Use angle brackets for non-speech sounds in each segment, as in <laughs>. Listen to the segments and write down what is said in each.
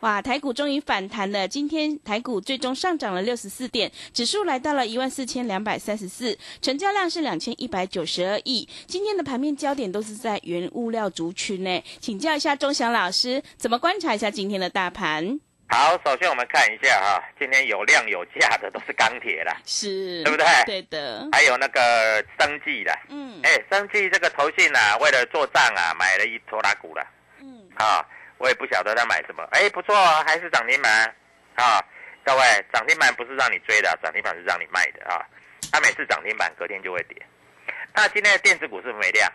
哇，台股终于反弹了！今天台股最终上涨了六十四点，指数来到了一万四千两百三十四，成交量是两千一百九十二亿。今天的盘面焦点都是在原物料族群内，请教一下钟祥老师，怎么观察一下今天的大盘？好，首先我们看一下哈，今天有量有价的都是钢铁啦，是，对不对？对的。还有那个生技的，嗯，哎，生技这个投信啊，为了做账啊，买了一拖拉股了，嗯，啊。我也不晓得他买什么，哎，不错啊，还是涨停板啊！各位，涨停板不是让你追的，涨停板是让你卖的啊！它每次涨停板隔天就会跌。那今天的电子股是没量，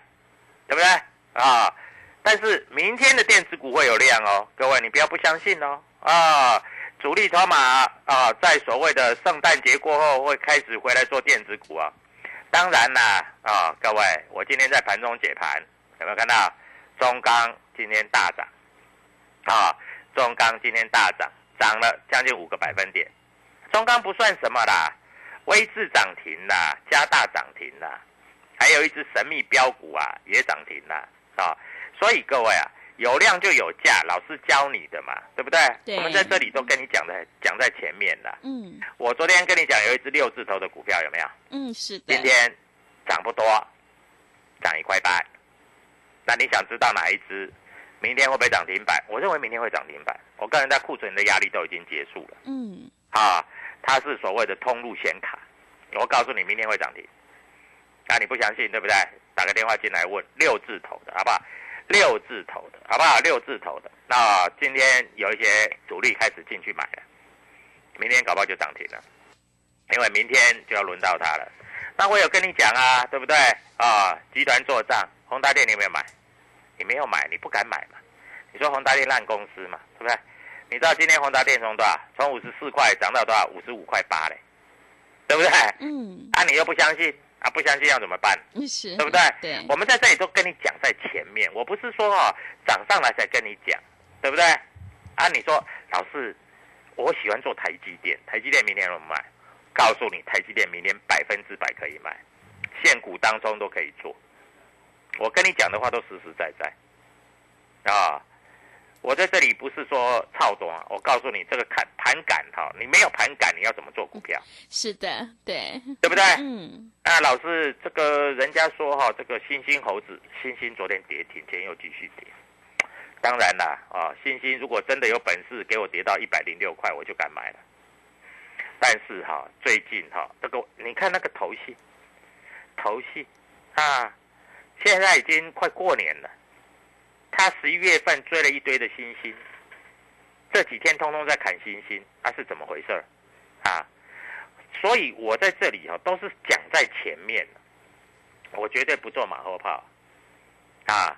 对不对啊？但是明天的电子股会有量哦，各位你不要不相信哦啊！主力筹码啊，在所谓的圣诞节过后会开始回来做电子股啊。当然啦啊，各位，我今天在盘中解盘，有没有看到中钢今天大涨？啊，中钢今天大涨，涨了将近五个百分点。中钢不算什么啦，微智涨停啦，加大涨停啦，还有一只神秘标股啊也涨停啦啊。所以各位啊，有量就有价，老师教你的嘛，对不对？对。我们在这里都跟你讲的，讲在前面了。嗯。我昨天跟你讲有一只六字头的股票有没有？嗯，是的。今天涨不多，涨一块八。那你想知道哪一只？明天会不会涨停板？我认为明天会涨停板。我个人在库存的压力都已经结束了。嗯，啊，它是所谓的通路显卡。我告诉你，明天会涨停。啊，你不相信对不对？打个电话进来问六字头的好不好？六字头的好不好？六字头的。那今天有一些主力开始进去买了，明天搞不好就涨停了，因为明天就要轮到它了。那我有跟你讲啊，对不对？啊，集团做账，宏达电你有没有买？你没有买，你不敢买嘛？你说宏达电烂公司嘛，对不对？你知道今天宏达电从多少？从五十四块涨到多少？五十五块八嘞，对不对？嗯。啊，你又不相信啊？不相信要怎么办？是，对不对？对。我们在这里都跟你讲在前面，我不是说哦涨上来才跟你讲，对不对？啊，你说老师，我喜欢做台积电，台积电明天怎么买？告诉你，台积电明天百分之百可以买，现股当中都可以做。我跟你讲的话都实实在在，啊，我在这里不是说操作啊，我告诉你这个盘盘感哈，你没有盘感，你要怎么做股票？是的，对，对不对？嗯。啊，老师，这个人家说哈，这个星星猴子，星星昨天跌停，今天又继续跌。当然啦，啊，星星如果真的有本事给我跌到一百零六块，我就敢买了。但是哈，最近哈，这个你看那个头戏，头戏啊。现在已经快过年了，他十一月份追了一堆的星星，这几天通通在砍星星，那是怎么回事啊？所以我在这里哈都是讲在前面我绝对不做马后炮啊。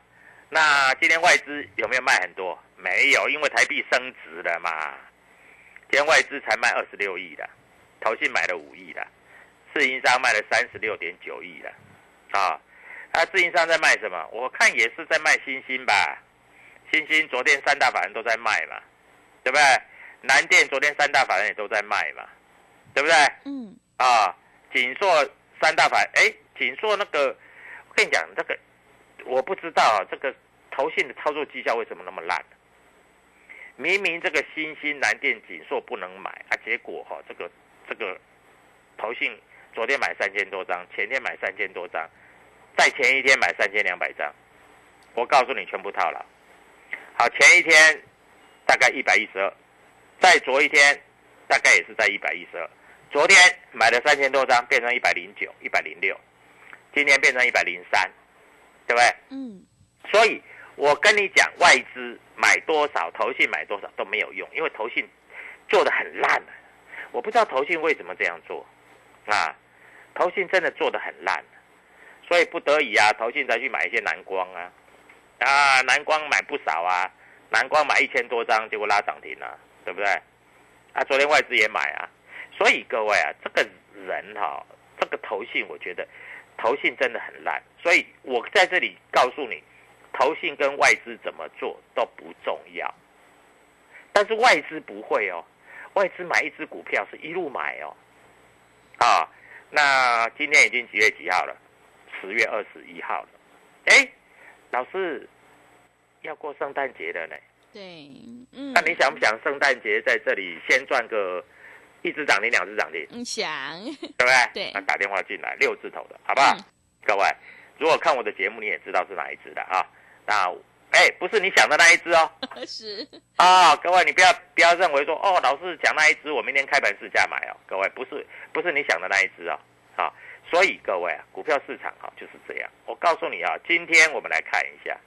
那今天外资有没有卖很多？没有，因为台币升值了嘛。今天外资才卖二十六亿的，投信买了五亿的，自营商卖了三十六点九亿的，啊。他自营商在卖什么？我看也是在卖星星吧。星星昨天三大法人都在卖嘛，对不对？南电昨天三大法人也都在卖嘛，对不对？嗯。啊，锦硕三大法，哎，锦硕那个，我跟你讲，这个我不知道这个投信的操作绩效为什么那么烂。明明这个星星、南电、锦硕不能买啊，结果哈，这个这个投信昨天买三千多张，前天买三千多张。在前一天买三千两百张，我告诉你全部套牢。好，前一天大概一百一十二，在昨一天大概也是在一百一十二。昨天买了三千多张，变成一百零九、一百零六，今天变成一百零三，对不对？嗯。所以我跟你讲，外资买多少，投信买多少都没有用，因为投信做的很烂。我不知道投信为什么这样做，啊，投信真的做的很烂，所以不得已啊，投信才去买一些蓝光啊，啊，蓝光买不少啊，蓝光买一千多张，结果拉涨停了，对不对？啊，昨天外资也买啊，所以各位啊，这个人哈、这个投信，我觉得投信真的很烂，所以我在这里告诉你，投信跟外资怎么做都不重要，但是外资不会哦，外资买一只股票是一路买哦，啊，那今天已经几月几号了？十月二十一号了，哎，老师要过圣诞节了呢。对，嗯，那你想不想圣诞节在这里先赚个一只涨停、两只涨停，嗯想，对不对？对那打电话进来六字头的，好不好？嗯各位，如果看我的节目，你也知道是哪一只的啊？那哎，不是你想的那一只哦。<laughs> 是，啊，各位，你不要不要认为说哦，老师讲那一只，我明天开盘试价买哦。各位，不是不是你想的那一只哦。啊，所以各位啊，股票市场啊、就是这样。我告诉你啊，今天我们来看一下，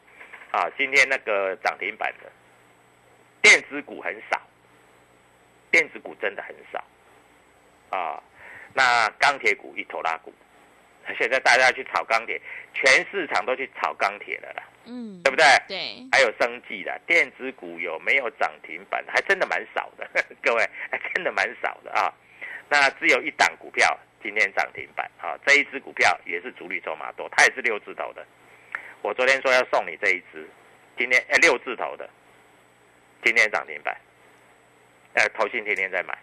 啊，今天那个涨停板的电子股很少，电子股真的很少啊。那钢铁股一头拉股，<laughs> 现在大家去炒钢铁，全市场都去炒钢铁了啦，嗯，对不对？对，还有生计的电子股有没有涨停板？还真的蛮少的，<laughs> 各位，还真的蛮少的啊。那只有一档股票今天涨停板啊，这一只股票也是主力筹码多，它也是六字头的。我昨天说要送你这一只，今天哎六字头的，今天涨停板，呃，投信天天在买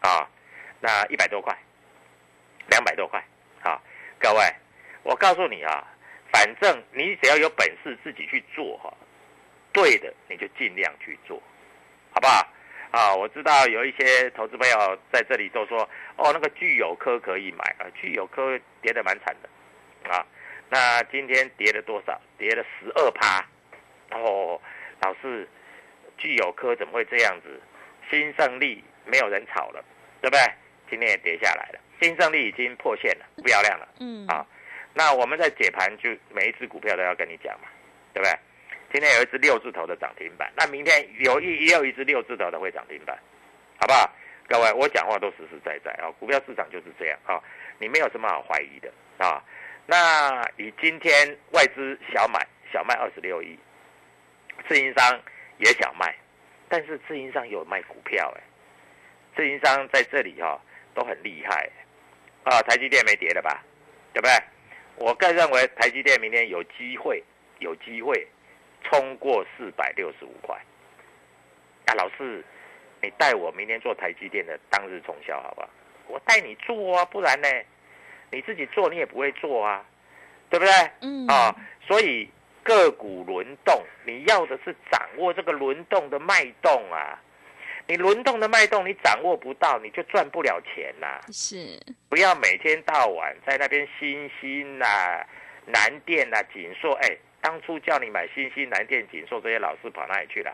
啊，那一百多块，两百多块啊，各位，我告诉你啊，反正你只要有本事自己去做哈、对的你就尽量去做，好不好？啊，我知道有一些投资朋友在这里都说，哦，那个具有科可以买啊，具有科跌得蛮惨的，啊，那今天跌了多少？跌了十二趴，哦，老师，具有科怎么会这样子？新胜利没有人炒了，对不对？今天也跌下来了，新胜利已经破线了，不漂亮了。嗯，啊那我们在解盘就每一只股票都要跟你讲嘛，对不对？今天有一只六字头的涨停板，那明天有一也有一只六字头的会涨停板，好不好？各位，我讲话都实实在在啊，股票市场就是这样啊，你没有什么好怀疑的啊。那你今天外资小买小卖二十六亿，自营商也小卖，但是自营商有卖股票哎、自营商在这里哈、都很厉害、啊，台积电没跌了吧？对不对？我更认为台积电明天有机会，有机会冲过四百六十五块。啊，老师，你带我明天做台积电的当日冲销好不好？我带你做啊，不然呢，你自己做你也不会做啊，对不对？嗯，啊，所以个股轮动，你要的是掌握这个轮动的脉动啊。你轮动的脉动你掌握不到，你就赚不了钱呐、是，不要每天到晚在那边新兴呐、南电呐、锦硕，哎，当初叫你买新兴、南电、锦硕这些老师跑哪里去了？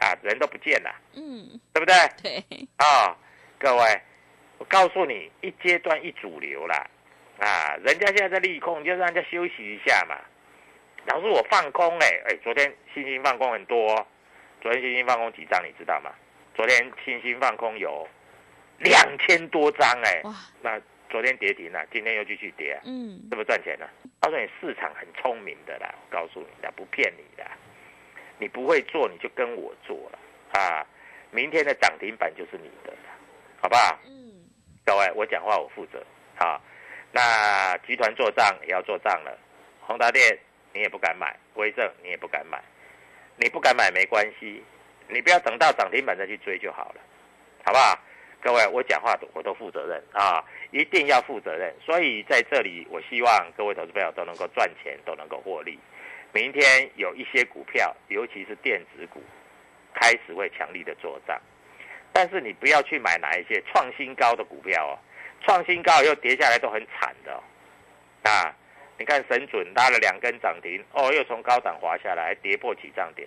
啊，人都不见了，嗯，对不对？对，啊、各位，我告诉你，一阶段一主流啦，啊，人家现在在利空，你就让人家休息一下嘛。老师，我放空哎、哎，昨天星星放空很多、哦，昨天星星放空几张你知道吗？昨天星星放空有两千多张哎、哇，那昨天跌停了，今天又继续跌、啊，嗯，是不是赚钱了？告诉你，市场很聪明的啦，我告诉你的，不骗你的。你不会做，你就跟我做了啊！明天的涨停板就是你的了，好不好？嗯，各位，我讲话我负责啊。那集团做账也要做账了，宏达电你也不敢买，威盛你也不敢买，你不敢买没关系，你不要等到涨停板再去追就好了，好不好？各位，我讲话我都负责任啊，一定要负责任。所以在这里，我希望各位投资朋友都能够赚钱，都能够获利。明天有一些股票，尤其是电子股，开始会强力的做涨，但是你不要去买哪一些创新高的股票哦，创新高又跌下来都很惨的哦。啊，你看神准拉了两根涨停，哦，又从高档滑下来，还跌破起涨点，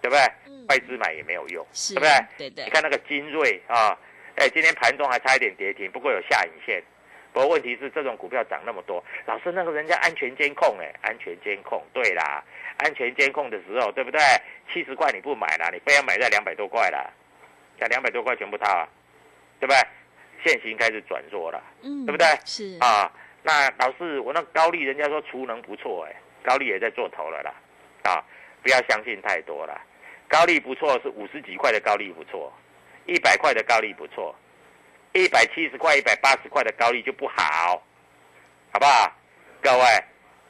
对不对？嗯外资买也没有用，是，对不对？对的你，看那个精锐啊，哎，今天盘中还差一点跌停，不过有下影线。不过问题是，这种股票涨那么多，老师那个人家安全监控哎，安全监控，对啦，安全监控的时候，对不对？七十块你不买啦，你非要买在两百多块啦，在两百多块全部套啊，对不对？现行开始转弱了，嗯，对不对？是啊，那老师，我那高利人家说储能不错，哎，高利也在做头了啦，啊，不要相信太多了。高利不错是五十几块的高利不错，一百块的高利不错，一百七十块、一百八十块的高利就不好，好不好？各位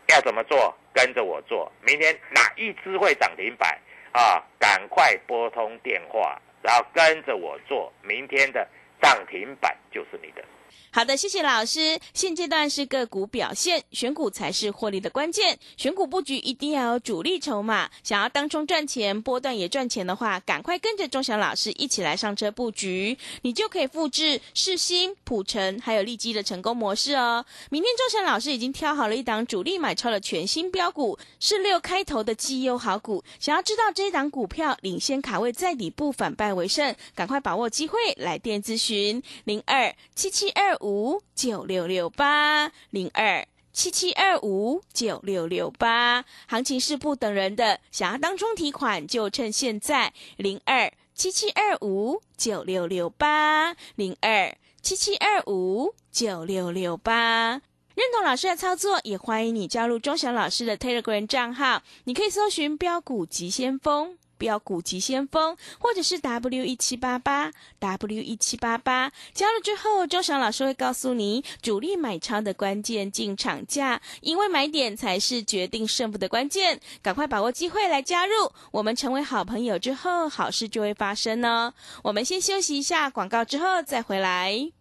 要怎么做？跟着我做，明天哪一只会涨停板啊？赶快拨通电话，然后跟着我做，明天的涨停板就是你的。好的，谢谢老师。现阶段是个股表现，选股才是获利的关键。选股布局一定要有主力筹码，想要当中赚钱、波段也赚钱的话，赶快跟着钟祥老师一起来上车布局，你就可以复制世新、普成还有利基的成功模式哦。明天钟祥老师已经挑好了一档主力买超的全新标股，是六开头的绩优好股。想要知道这一档股票领先卡位在底部反败为胜，赶快把握机会来电咨询零二七七二。二五九六六八零二七七二五九六六八，行情是不等人的，想要当中提款就趁现在零二七七二五九六六八零二七七二五九六六八。认同老师的操作，也欢迎你加入钟祥老师的 Telegram 账号，你可以搜寻标股急先锋。标股急先锋，或者是 W 一七八八 W 一七八八，加入之后，周翔老师会告诉你主力买超的关键进场价，因为买点才是决定胜负的关键，赶快把握机会来加入，我们成为好朋友之后，好事就会发生呢。我们先休息一下广告，之后再回来。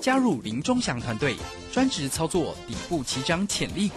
加入林中祥团队，专职操作底部起涨潜力股。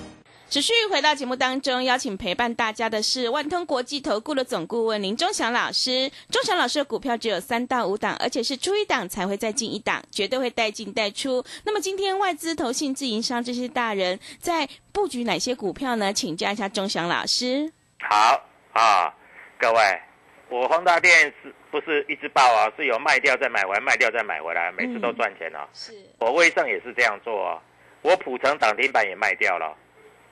持续回到节目当中，邀请陪伴大家的是万通国际投顾的总顾问林忠祥老师。忠祥老师的股票只有三到五档，而且是出一档才会再进一档，绝对会带进带出。那么今天外资、投信、自营商这些大人在布局哪些股票呢？请教一下忠祥老师。好啊，各位，我宏达电是不是一直爆啊？是有卖掉再买回来，卖掉再买回来，每次都赚钱哦。是我威盛也是这样做哦，我普成涨停板也卖掉了。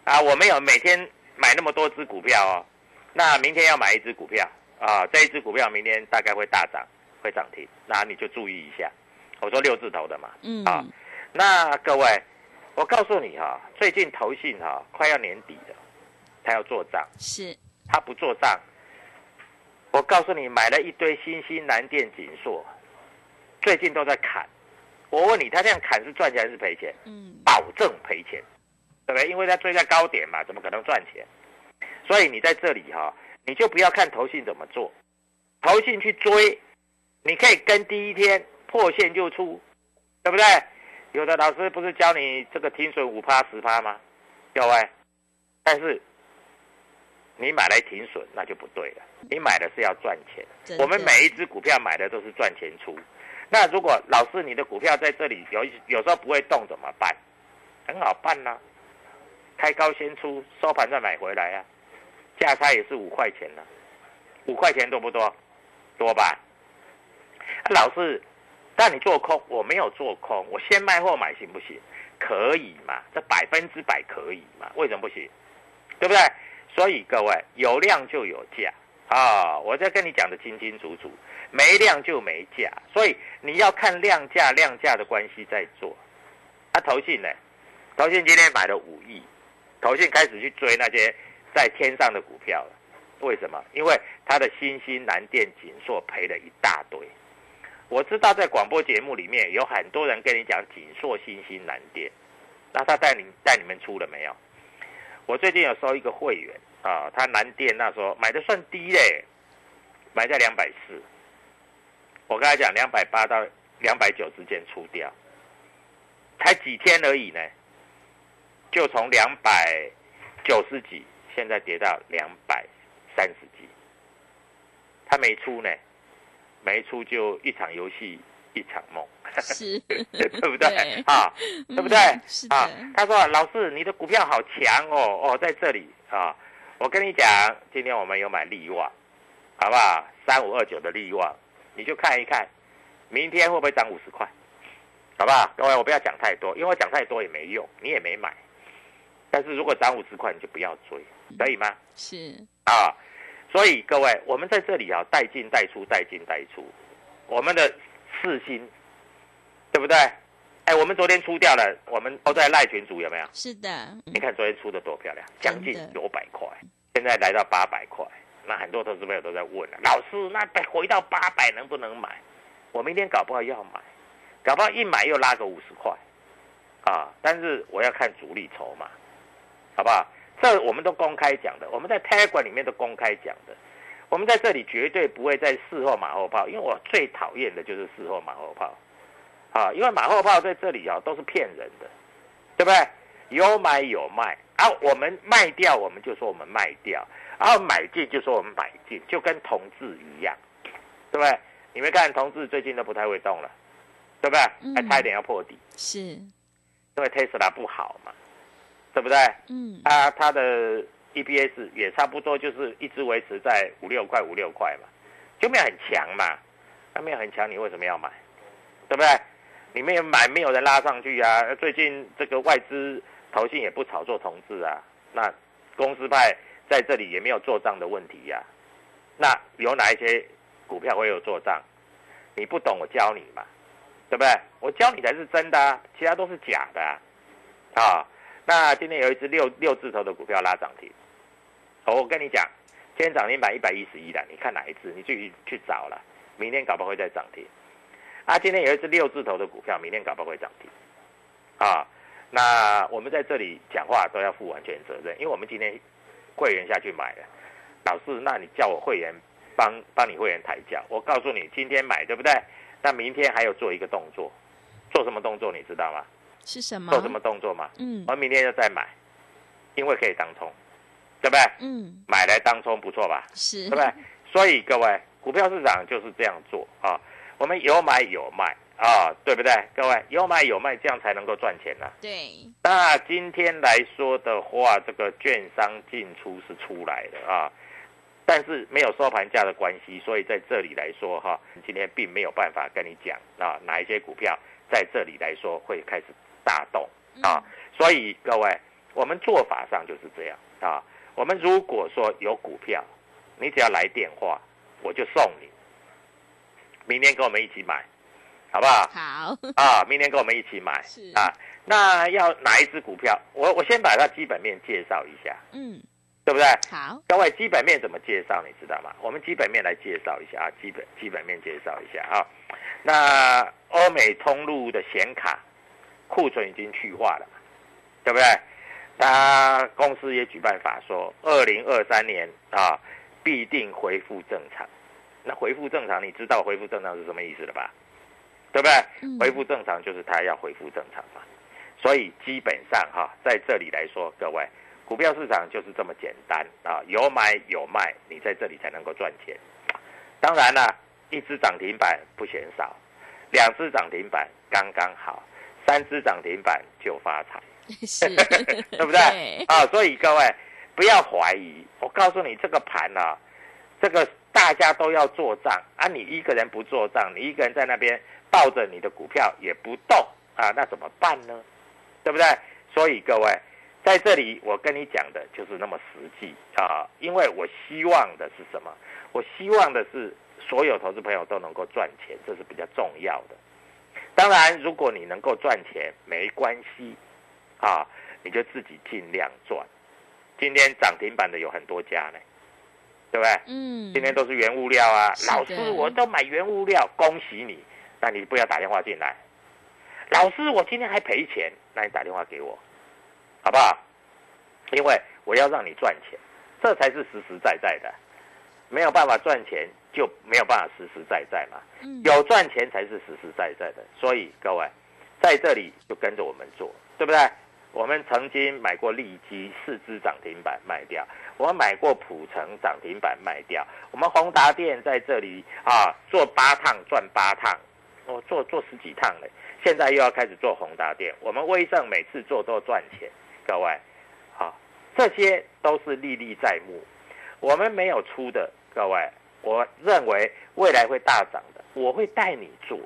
啊，我没有每天买那么多只股票哦，那明天要买一只股票啊，这一只股票明天大概会大涨，会涨停，那你就注意一下。我说六字头的嘛，嗯。啊，那各位，我告诉你哈、最近投信哈、快要年底了，他要做账，是。他不做账，我告诉你买了一堆新兴南电锦硕，最近都在砍，我问你，他这样砍是赚钱还是赔钱？嗯。保证赔钱，对不对？因为它追在高点嘛，怎么可能赚钱？所以你在这里哈、你就不要看投信怎么做，投信去追，你可以跟第一天破线就出，对不对？有的老师不是教你这个停损五趴十趴吗？各位，但是你买来停损那就不对了，你买的是要赚钱。我们每一只股票买的都是赚钱出。那如果老师你的股票在这里有有时候不会动怎么办？很好办呐、开高先出，收盘再买回来啊，价差也是五块钱呢、五块钱多不多？多吧？老师，但你做空，我没有做空，我先卖后买行不行？可以嘛？这百分之百可以嘛？为什么不行？对不对？所以各位有量就有价啊！我在跟你讲的清清楚楚，没量就没价，所以你要看量价量价的关系再做。啊，投信呢？投信今天买了五亿，投信开始去追那些在天上的股票了。为什么？因为他的新兴南电锦硕赔了一大堆。我知道在广播节目里面有很多人跟你讲锦硕、新兴南电，那他带你带你们出了没有？我最近有收一个会员啊，他南电那时候买的算低嘞，买在两百四。我跟他讲，两百八到两百九之间出掉，才几天而已呢，就从两百九十几，现在跌到两百三十几。他没出呢，没出就一场游戏一场梦，是，<laughs> 对不对啊？对不对啊，？他说：“老师，你的股票好强哦，哦，在这里啊。我跟你讲，今天我们有买利旺，好不好？三五二九的利旺，你就看一看，明天会不会涨五十块，好不好？各位，我不要讲太多，因为我讲太多也没用，你也没买。但是如果涨五十块，你就不要追，可以吗？是，啊，所以各位，我们在这里啊，带进带出，带进带出，我们的四星，对不对？哎，我们昨天出掉了，我们都在赖群组有没有？是的，嗯你看昨天出的多漂亮，将近九百块，现在来到八百块。那很多投资朋友都在问了，老师，那回到八百能不能买？我明天搞不好要买，搞不好一买又拉个五十块，啊！但是我要看主力筹码，好不好？这我们都公开讲的，我们在 Telegram 里面都公开讲的。我们在这里绝对不会在事后马后炮，因为我最讨厌的就是事后马后炮，啊，因为马后炮在这里啊都是骗人的，对不对？有买有卖，啊，我们卖掉我们就说我们卖掉，然后买进就说我们买进，就跟同志一样，对不对？你们看同志最近都不太会动了，对不对？嗯还差一点要破底，是，因为 Tesla 不好嘛，对不对？嗯，啊它的 EPS 也差不多就是一直维持在五六块五六块嘛，就没有很强嘛，那没有很强，你为什么要买？对不对？你没有买，没有人拉上去啊。最近这个外资投信也不炒作同志啊，那公司派在这里也没有做账的问题呀、那有哪一些股票会有做账？你不懂，我教你嘛，对不对？我教你才是真的啊，其他都是假的啊。啊那今天有一只六六字头的股票拉涨停，哦我跟你讲，今天涨停板一百一十一的，你看哪一只？你自己去找了，明天搞不好会再涨停。啊，今天有一只六字头的股票，明天搞不好会涨停。啊，那我们在这里讲话都要负完全责任，因为我们今天会员下去买了。老师，那你叫我会员帮帮你会员抬轿，我告诉你，今天买对不对？那明天还有做一个动作，做什么动作你知道吗？是什么？做什么？动作嘛？嗯我明天就再买，因为可以当冲，对不对？嗯，买来当冲不错吧？是，对不对？所以各位，股票市场就是这样做啊，我们有买有卖啊，对不对？各位有买有卖，这样才能够赚钱呢、对，那今天来说的话，这个券商进出是出来的啊，但是没有收盘价的关系，所以在这里来说哈，今天并没有办法跟你讲啊哪一些股票在这里来说会开始大动啊，所以各位，我们做法上就是这样啊。我们如果说有股票，你只要来电话，我就送你，明天跟我们一起买，好不好？好，啊，明天跟我们一起买是啊。那要哪一只股票？我我先把它基本面介绍一下，嗯，对不对？好，各位，基本面怎么介绍？你知道吗？我们基本面来介绍一下啊，基本基本面介绍一下啊。那欧美通路的显卡库存已经去化了嘛，对不对？他公司也举办法说，二零二三年啊必定恢复正常。那恢复正常，你知道恢复正常是什么意思了吧？对不对？嗯恢复正常就是它要恢复正常嘛。所以基本上哈，在这里来说，各位，股票市场就是这么简单啊，有买有卖，你在这里才能够赚钱。当然了，一只涨停板不嫌少，两只涨停板刚刚好，三只涨停板就发财。<laughs> <laughs> 是，对不对？啊，所以各位不要怀疑，我告诉你，这个盘啊，这个大家都要做账啊，你一个人不做账，你一个人在那边抱着你的股票也不动啊，那怎么办呢？对不对？所以各位在这里，我跟你讲的就是那么实际啊，因为我希望的是什么？我希望的是所有投资朋友都能够赚钱，这是比较重要的。当然，如果你能够赚钱，没关系。啊，你就自己尽量赚。今天涨停板的有很多家呢，对不对？嗯，今天都是原物料啊，老师我都买原物料，恭喜你。那你不要打电话进来，老师我今天还赔钱，那你打电话给我，好不好？因为我要让你赚钱，这才是实实在在的。没有办法赚钱，就没有办法实实在在嘛。嗯有赚钱才是实实在在的。所以各位在这里就跟着我们做，对不对？我们曾经买过利基四只涨停板卖掉，我们买过普成涨停板卖掉，我们宏达电在这里啊做八趟赚八趟，我、做做十几趟嘞，现在又要开始做宏达电，我们威盛每次做都赚钱，各位，好、这些都是历历在目，我们没有出的，各位，我认为未来会大涨的，我会带你做，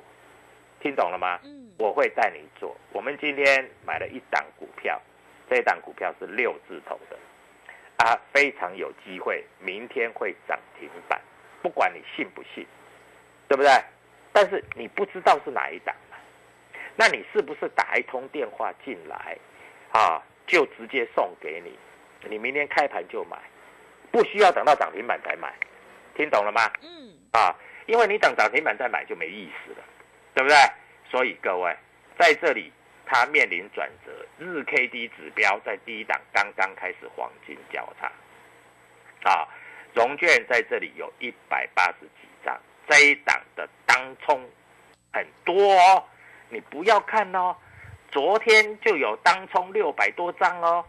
听懂了吗？嗯我会带你做。我们今天买了一档股票，这一档股票是六字头的，啊，非常有机会，明天会涨停板，不管你信不信，对不对？但是你不知道是哪一档嘛，那你是不是打一通电话进来，啊，就直接送给你，你明天开盘就买，不需要等到涨停板才买，听懂了吗？嗯啊，因为你等涨停板再买就没意思了，对不对？所以各位在这里，它面临转折，日 K D 指标在低档刚刚开始黄金交叉，啊，融券在这里有一百八十几张，这一档的当冲很多哦，你不要看哦，昨天就有当冲六百多张哦，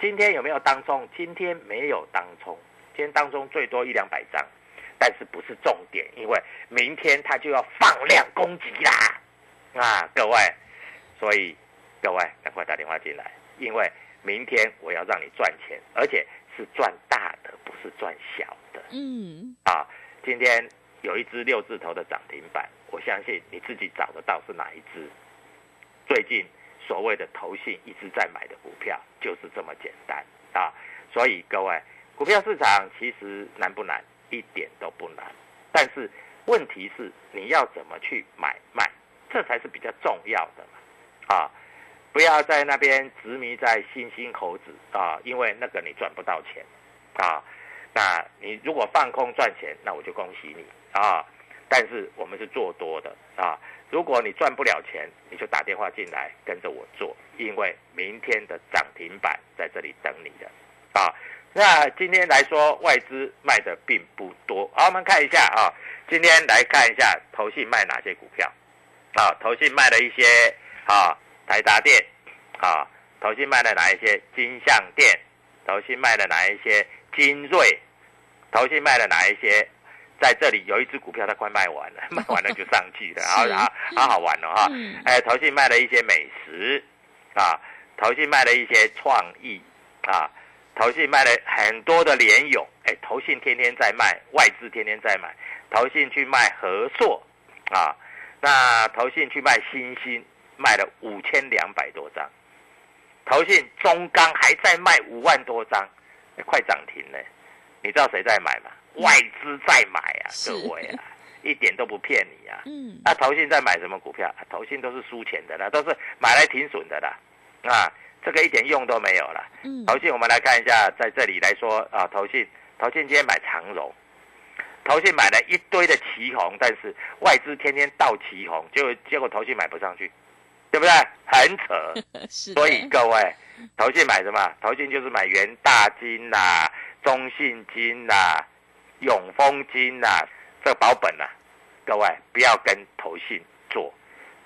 今天有没有当冲？今天没有当冲，今天当中最多一两百张。但是不是重点，因为明天它就要放量攻击啦，啊，各位，所以各位赶快打电话进来，因为明天我要让你赚钱，而且是赚大的，不是赚小的嗯啊。今天有一只六字头的涨停板，我相信你自己找得到是哪一只。最近所谓的投信一直在买的股票，就是这么简单啊。所以各位，股票市场其实难不难？一点都不难，但是问题是你要怎么去买卖，这才是比较重要的嘛。啊，不要在那边执迷在星星猴子啊，因为那个你赚不到钱啊。那你如果放空赚钱，那我就恭喜你啊。但是我们是做多的啊，如果你赚不了钱，你就打电话进来跟着我做，因为明天的涨停板在这里等你的啊。那今天来说，外资卖的并不多。好，我们看一下啊，今天来看一下投信卖哪些股票。啊，投信卖了一些啊，台达电啊，投信卖了哪一些金相电，投信卖了哪一些金瑞，投信卖了哪一些？在这里有一只股票它快卖完了，<laughs> 卖完了就上去了，好好好好玩哦哈。嗯哎，投信卖了一些美食啊，投信卖了一些创意啊。投信卖了很多的联勇，哎，投信天天在卖，外资天天在买，投信去卖和硕，啊，那投信去卖新兴，卖了五千两百多张，投信中钢还在卖五万多张，哎快涨停了，你知道谁在买吗？外资在买啊，各位啊，一点都不骗你啊。嗯那投信在买什么股票？啊投信都是输钱的啦，都是买来停损的啦，啊，这个一点用都没有了。嗯投信，我们来看一下，在这里来说啊，投信，投信今天买长荣，投信买了一堆的旗红，但是外资天天倒旗红，结果结果投信买不上去，对不对？很扯。<laughs> 是所以各位，投信买什么？投信就是买元大金啦、中信金啦、永丰金啊，这个保本啊。各位不要跟投信做，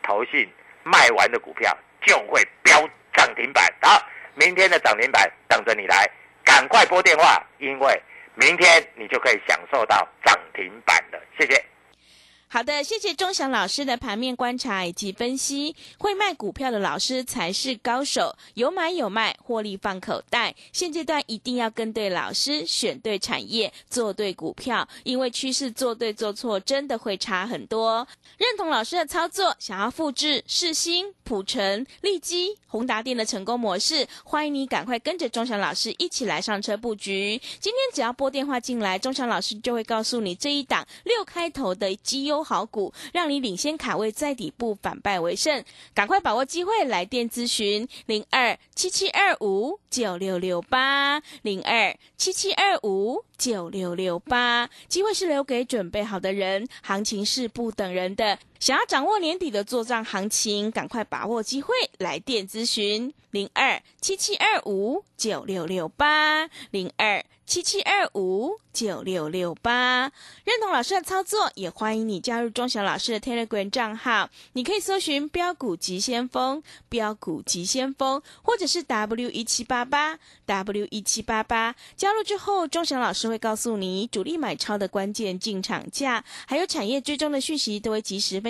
投信卖完的股票就会飙涨停板。好，明天的涨停板等着你来，赶快拨电话，因为明天你就可以享受到涨停板了。谢谢。好的，谢谢钟祥老师的盘面观察以及分析。会卖股票的老师才是高手，有买有卖，获利放口袋。现阶段一定要跟对老师，选对产业，做对股票，因为趋势做对做错真的会差很多。认同老师的操作，想要复制世新、普成、利基、宏达电的成功模式，欢迎你赶快跟着钟祥老师一起来上车布局。今天只要拨电话进来，钟祥老师就会告诉你这一档六开头的绩优好股，让你领先卡位，在底部反败为胜。赶快把握机会，来电咨询零二七七二五九六六八零二七七二五九六六八。机会是留给准备好的人，行情是不等人的。想要掌握年底的做账行情，赶快把握机会，来电咨询零二七七二五九六六八零二七七二五九六六八。认同老师的操作，也欢迎你加入钟祥老师的 Telegram 账号，你可以搜寻“标股急先锋”、“标股急先锋”，或者是 W 一七八八 W 一七八八。加入之后，钟祥老师会告诉你主力买超的关键进场价，还有产业追踪的讯息，都会及时分